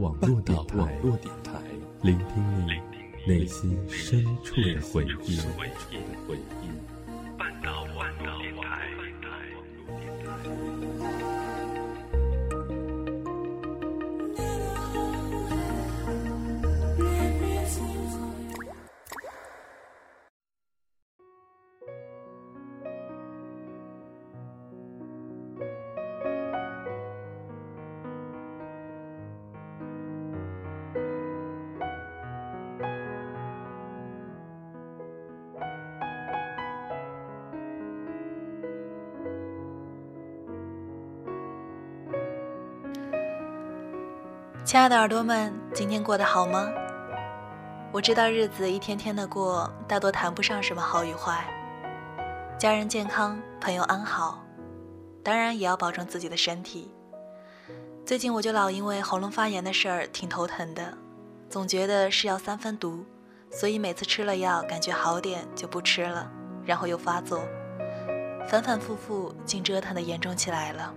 网络电台，聆听你内心深处的回忆。亲爱的耳朵们，今天过得好吗？我知道日子一天天的过，大多谈不上什么好与坏。家人健康，朋友安好，当然也要保重自己的身体。最近我就老因为喉咙发炎的事儿挺头疼的，总觉得是药三分毒，所以每次吃了药感觉好点就不吃了，然后又发作，反反复复，竟折腾的严重起来了。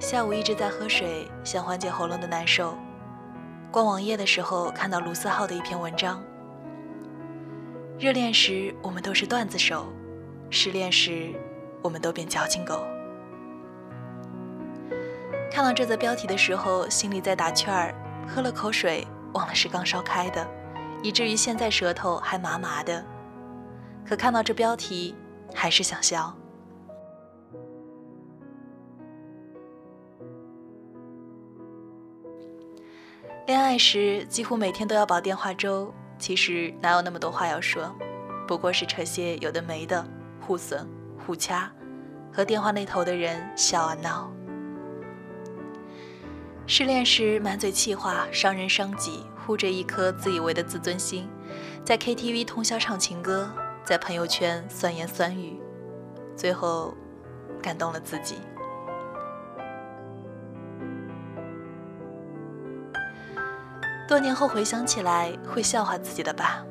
下午一直在喝水，想缓解喉咙的难受。逛网页的时候看到卢思浩的一篇文章：热恋时我们都是段子手，失恋时我们都变矫情狗。看到这则标题的时候，心里在打圈儿，喝了口水，忘了是刚烧开的，以至于现在舌头还麻麻的。可看到这标题，还是想笑。恋爱时几乎每天都要煲电话粥，其实哪有那么多话要说，不过是扯些有的没的，互损互掐，和电话那头的人笑啊闹。失恋时满嘴气话，伤人伤己，护着一颗自以为的自尊心，在 KTV 通宵唱情歌，在朋友圈酸言酸语，最后感动了自己。多年后回想起来，会笑话自己的吧。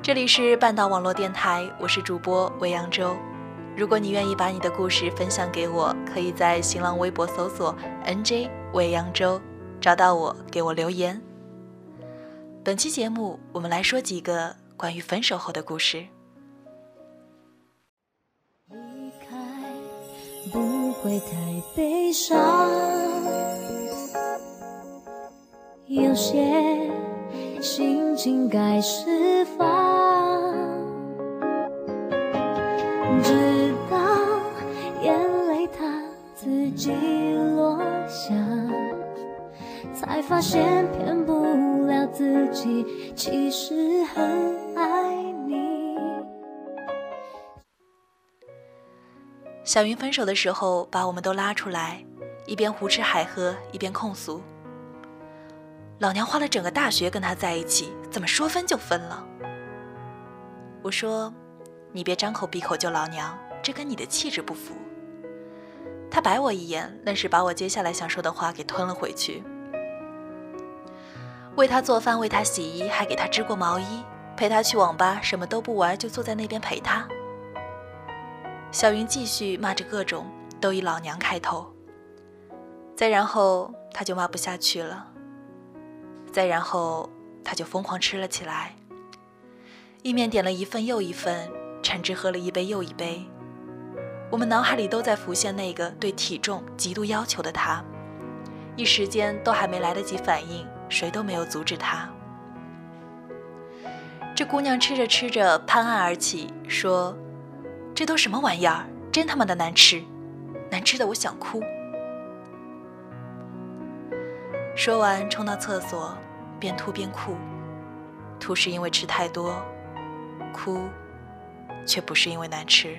这里是半岛网络电台，我是主播未扬州。如果你愿意把你的故事分享给我，可以在新浪微博搜索 “nj 未扬州”，找到我，给我留言。本期节目，我们来说几个关于分手后的故事。离开不会太悲伤。有些心情该释放，直到眼泪它自己落下，才发现骗不了自己，其实很爱你。小云分手的时候，把我们都拉出来，一边胡吃海喝，一边控诉。老娘花了整个大学跟他在一起，怎么说分就分了？我说，你别张口闭口就老娘，这跟你的气质不符。他白我一眼，愣是把我接下来想说的话给吞了回去。为他做饭，为他洗衣，还给他织过毛衣，陪他去网吧，什么都不玩，就坐在那边陪他。小云继续骂着各种都以老娘开头，再然后他就骂不下去了。再然后，他就疯狂吃了起来。意面点了一份又一份，橙汁喝了一杯又一杯。我们脑海里都在浮现那个对体重极度要求的他，一时间都还没来得及反应，谁都没有阻止他。这姑娘吃着吃着攀案而起，说：“这都什么玩意儿？真他妈的难吃，难吃的我想哭。”说完，冲到厕所。边吐边哭，吐是因为吃太多，哭却不是因为难吃。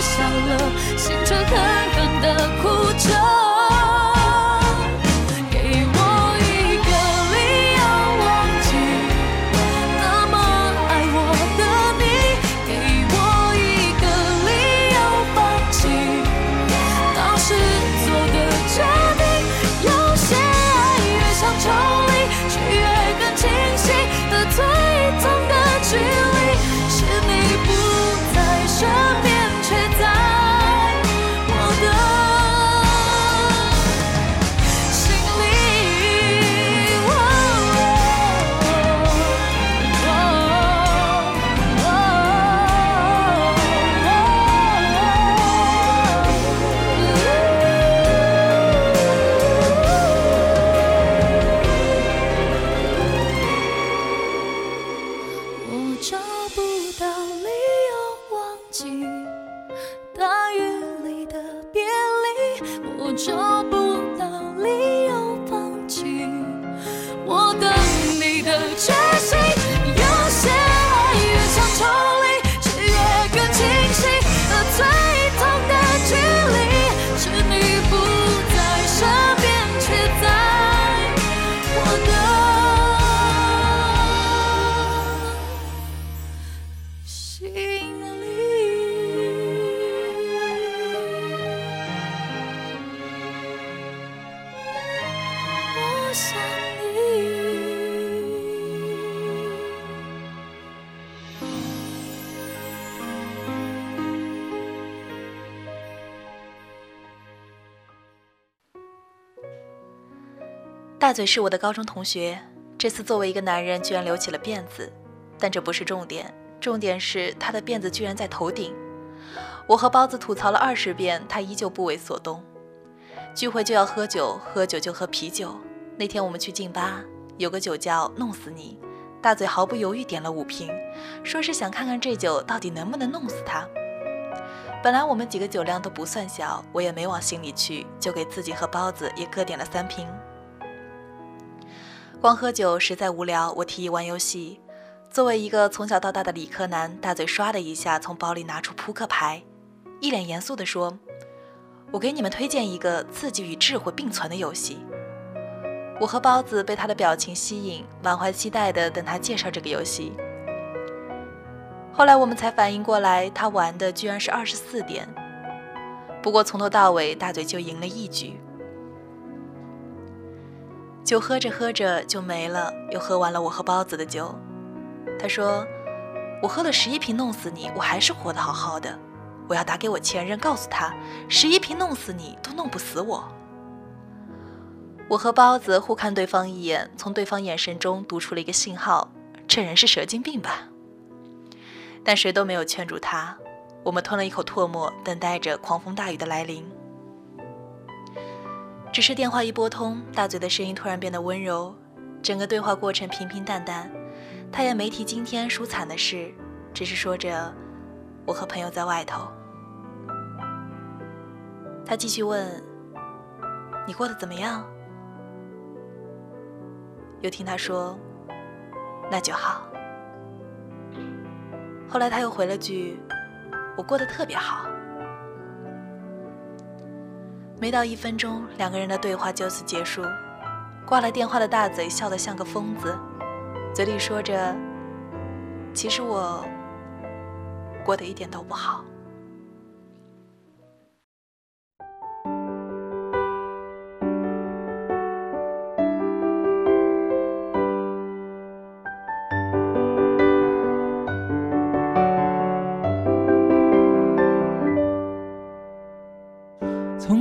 笑了，心却狠狠的哭着。大嘴是我的高中同学，这次作为一个男人，居然留起了辫子，但这不是重点，重点是他的辫子居然在头顶。我和包子吐槽了二十遍，他依旧不为所动。聚会就要喝酒，喝酒就喝啤酒。那天我们去劲吧，有个酒叫“弄死你”，大嘴毫不犹豫点了五瓶，说是想看看这酒到底能不能弄死他。本来我们几个酒量都不算小，我也没往心里去，就给自己和包子也各点了三瓶。光喝酒实在无聊，我提议玩游戏。作为一个从小到大的理科男，大嘴唰的一下从包里拿出扑克牌，一脸严肃地说：“我给你们推荐一个刺激与智慧并存的游戏。”我和包子被他的表情吸引，满怀期待地等他介绍这个游戏。后来我们才反应过来，他玩的居然是二十四点。不过从头到尾，大嘴就赢了一局。酒喝着喝着就没了，又喝完了我和包子的酒。他说：“我喝了十一瓶弄死你，我还是活得好好的。我要打给我前任，告诉他十一瓶弄死你都弄不死我。我和包子互看对方一眼，从对方眼神中读出了一个信号：这人是神经病吧？但谁都没有劝住他。我们吞了一口唾沫，等待着狂风大雨的来临。只是电话一拨通，大嘴的声音突然变得温柔，整个对话过程平平淡淡。他也没提今天输惨的事，只是说着我和朋友在外头。他继续问：“你过得怎么样？”又听他说：“那就好。”后来他又回了句：“我过得特别好。”没到一分钟，两个人的对话就此结束。挂了电话的大嘴笑得像个疯子，嘴里说着：“其实我过得一点都不好。”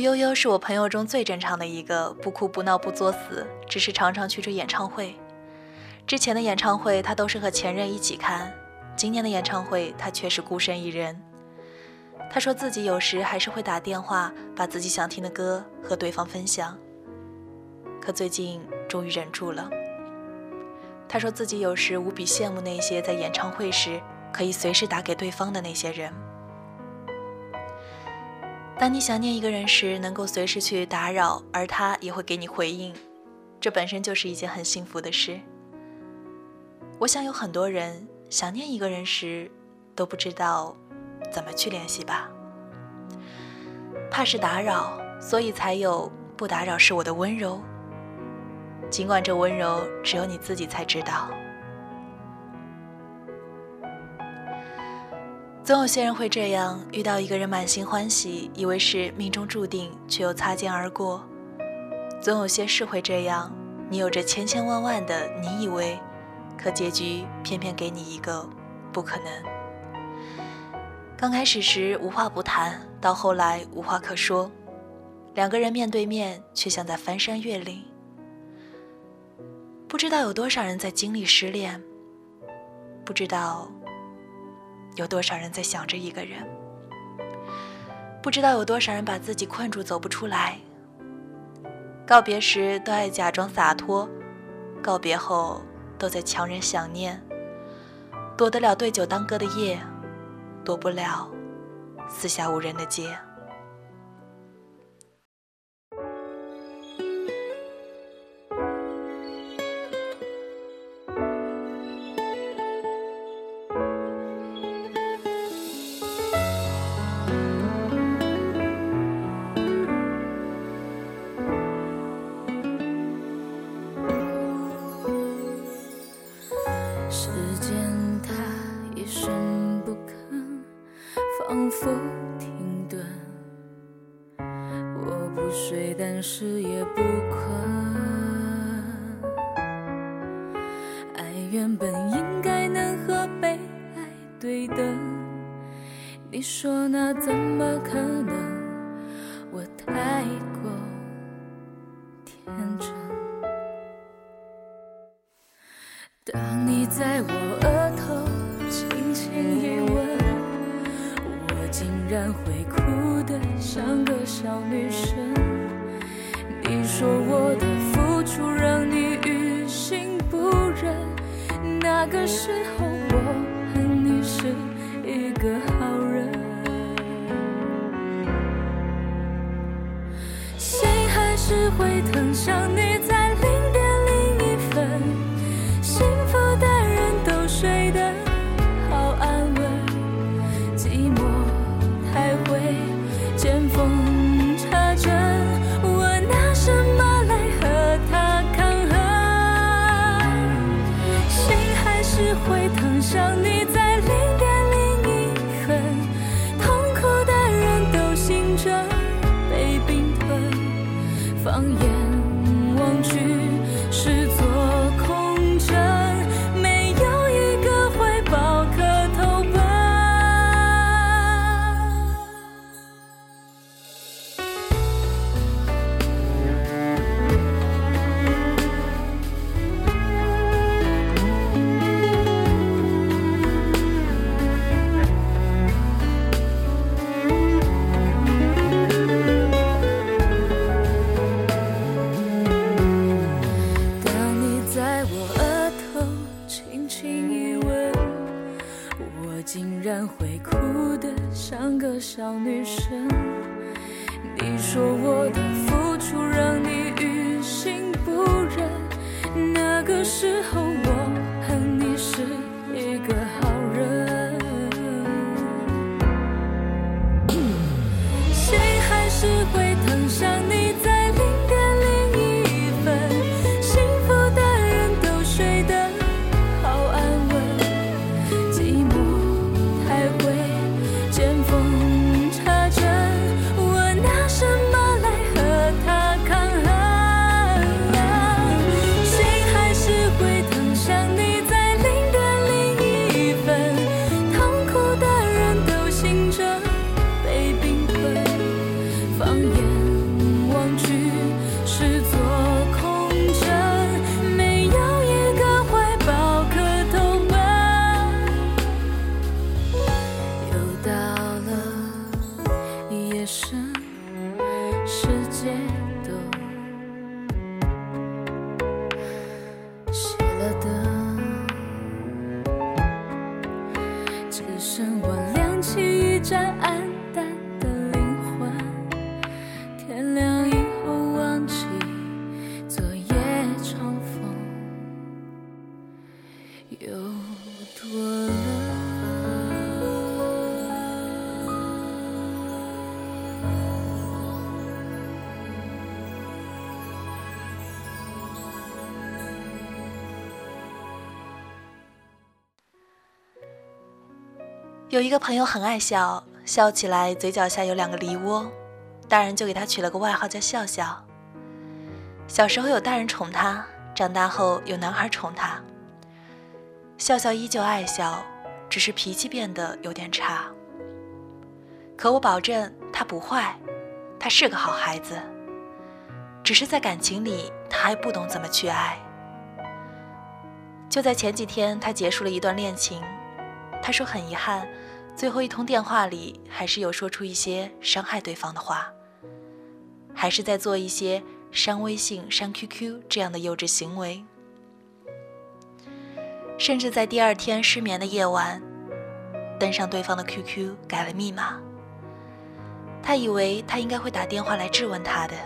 悠悠是我朋友中最正常的一个，不哭不闹不作死，只是常常去追演唱会。之前的演唱会他都是和前任一起看，今年的演唱会他却是孤身一人。他说自己有时还是会打电话，把自己想听的歌和对方分享。可最近终于忍住了。他说自己有时无比羡慕那些在演唱会时可以随时打给对方的那些人。当你想念一个人时，能够随时去打扰，而他也会给你回应，这本身就是一件很幸福的事。我想有很多人想念一个人时，都不知道。怎么去联系吧？怕是打扰，所以才有“不打扰是我的温柔”。尽管这温柔只有你自己才知道。总有些人会这样，遇到一个人满心欢喜，以为是命中注定，却又擦肩而过。总有些事会这样，你有着千千万万的你以为，可结局偏偏给你一个不可能。刚开始时无话不谈，到后来无话可说，两个人面对面却像在翻山越岭。不知道有多少人在经历失恋，不知道有多少人在想着一个人，不知道有多少人把自己困住走不出来。告别时都爱假装洒脱，告别后都在强忍想念，躲得了对酒当歌的夜。躲不了四下无人的街。怎么可能？我太过天真。当你在我额头轻轻一吻，我竟然会哭得像个小女生。你说我的付出让你于心不忍，那个时候想你在零点零一分，幸福的人都睡得好安稳，寂寞太会见缝插针，我拿什么来和他抗衡？心还是会疼，想你小女生你说我的付出让你于心不忍那个时候有一个朋友很爱笑，笑起来嘴角下有两个梨窝，大人就给他取了个外号叫笑笑。小时候有大人宠他，长大后有男孩宠他。笑笑依旧爱笑，只是脾气变得有点差。可我保证他不坏，他是个好孩子，只是在感情里他还不懂怎么去爱。就在前几天，他结束了一段恋情。他说很遗憾，最后一通电话里还是有说出一些伤害对方的话，还是在做一些删微信、删 QQ 这样的幼稚行为，甚至在第二天失眠的夜晚，登上对方的 QQ 改了密码。他以为他应该会打电话来质问他的，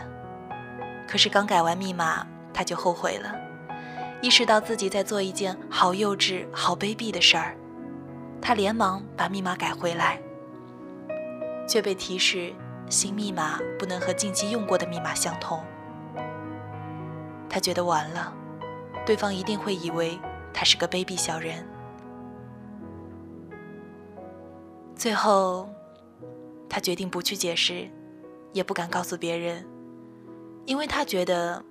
可是刚改完密码，他就后悔了，意识到自己在做一件好幼稚、好卑鄙的事儿。他连忙把密码改回来，却被提示新密码不能和近期用过的密码相同。他觉得完了，对方一定会以为他是个卑鄙小人。最后，他决定不去解释，也不敢告诉别人，因为他觉得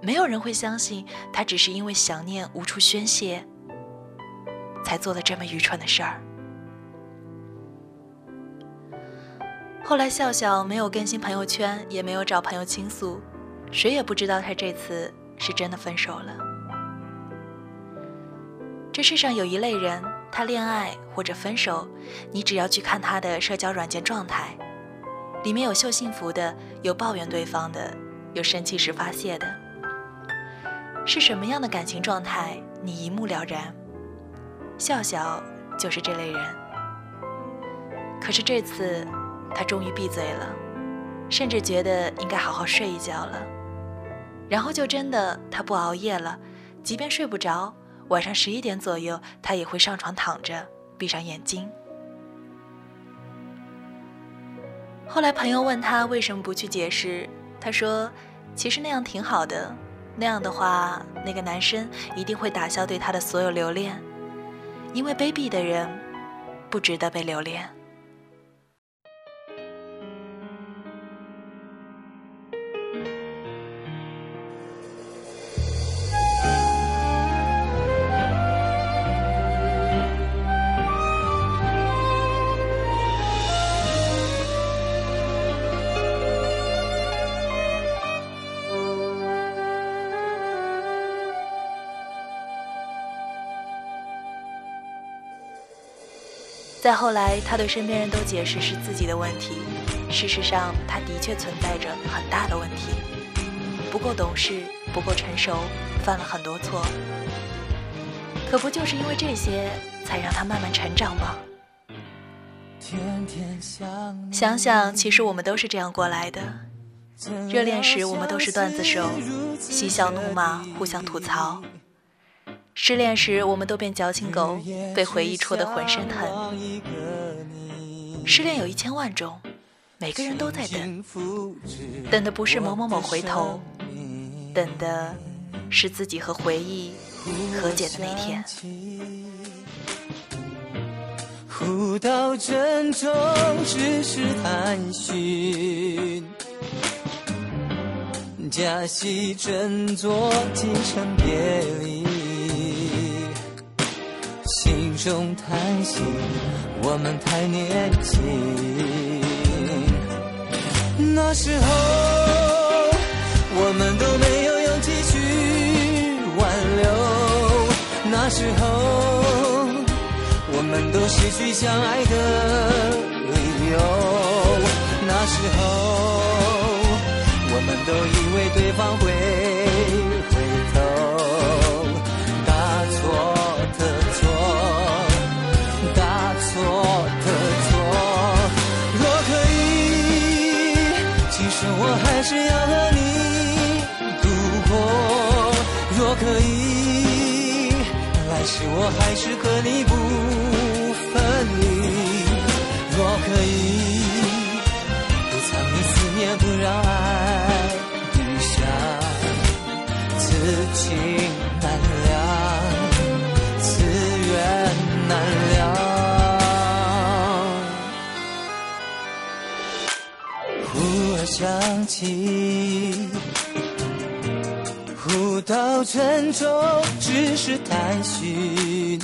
没有人会相信他只是因为想念无处宣泄。才做了这么愚蠢的事儿。后来笑笑没有更新朋友圈，也没有找朋友倾诉，谁也不知道他这次是真的分手了。这世上有一类人，他恋爱或者分手，你只要去看他的社交软件状态，里面有秀幸福的，有抱怨对方的，有生气时发泄的，是什么样的感情状态，你一目了然。笑笑就是这类人。可是这次，他终于闭嘴了，甚至觉得应该好好睡一觉了。然后就真的他不熬夜了，即便睡不着，晚上十一点左右，他也会上床躺着，闭上眼睛。后来朋友问他为什么不去解释，他说：“其实那样挺好的，那样的话，那个男生一定会打消对他的所有留恋。”因为卑鄙的人不值得被留恋。再后来，他对身边人都解释是自己的问题。事实上，他的确存在着很大的问题，不够懂事，不够成熟，犯了很多错。可不就是因为这些，才让他慢慢成长吗？想想，其实我们都是这样过来的。热恋时，我们都是段子手，嬉笑怒骂，互相吐槽。失恋时，我们都变矫情狗，被回忆戳得浑身疼。失恋有一千万种，每个人都在等，等的不是某某某回头，等的是自己和回忆和解的那天。互道珍重，只是探寻，假戏真做，几成别离。中叹息，我们太年轻。那时候，我们都没有勇气去挽留。那时候，我们都失去相爱的理由。那时候，我们都以为对方会回头，我还是和你不分离。若可以。不藏匿思念不让爱低下，此情难了，此缘难了。忽而想起，道珍重，只是探寻。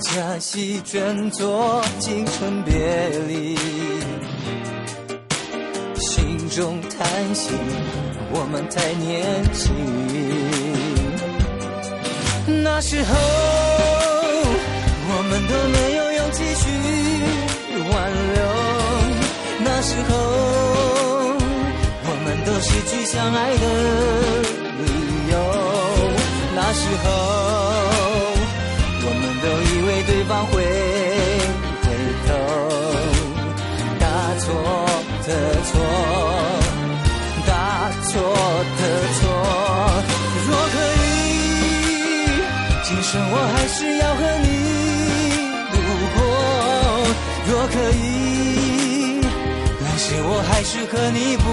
假戏真做，惊春别离，心中叹息，我们太年轻。那时候，我们都没有勇气去挽留。那时候，失去相爱的理由。那时候我们都以为。对方会回头，大错特错，大错特错。若可以，今生我还是要和你度过；若可以，来世我还是和你不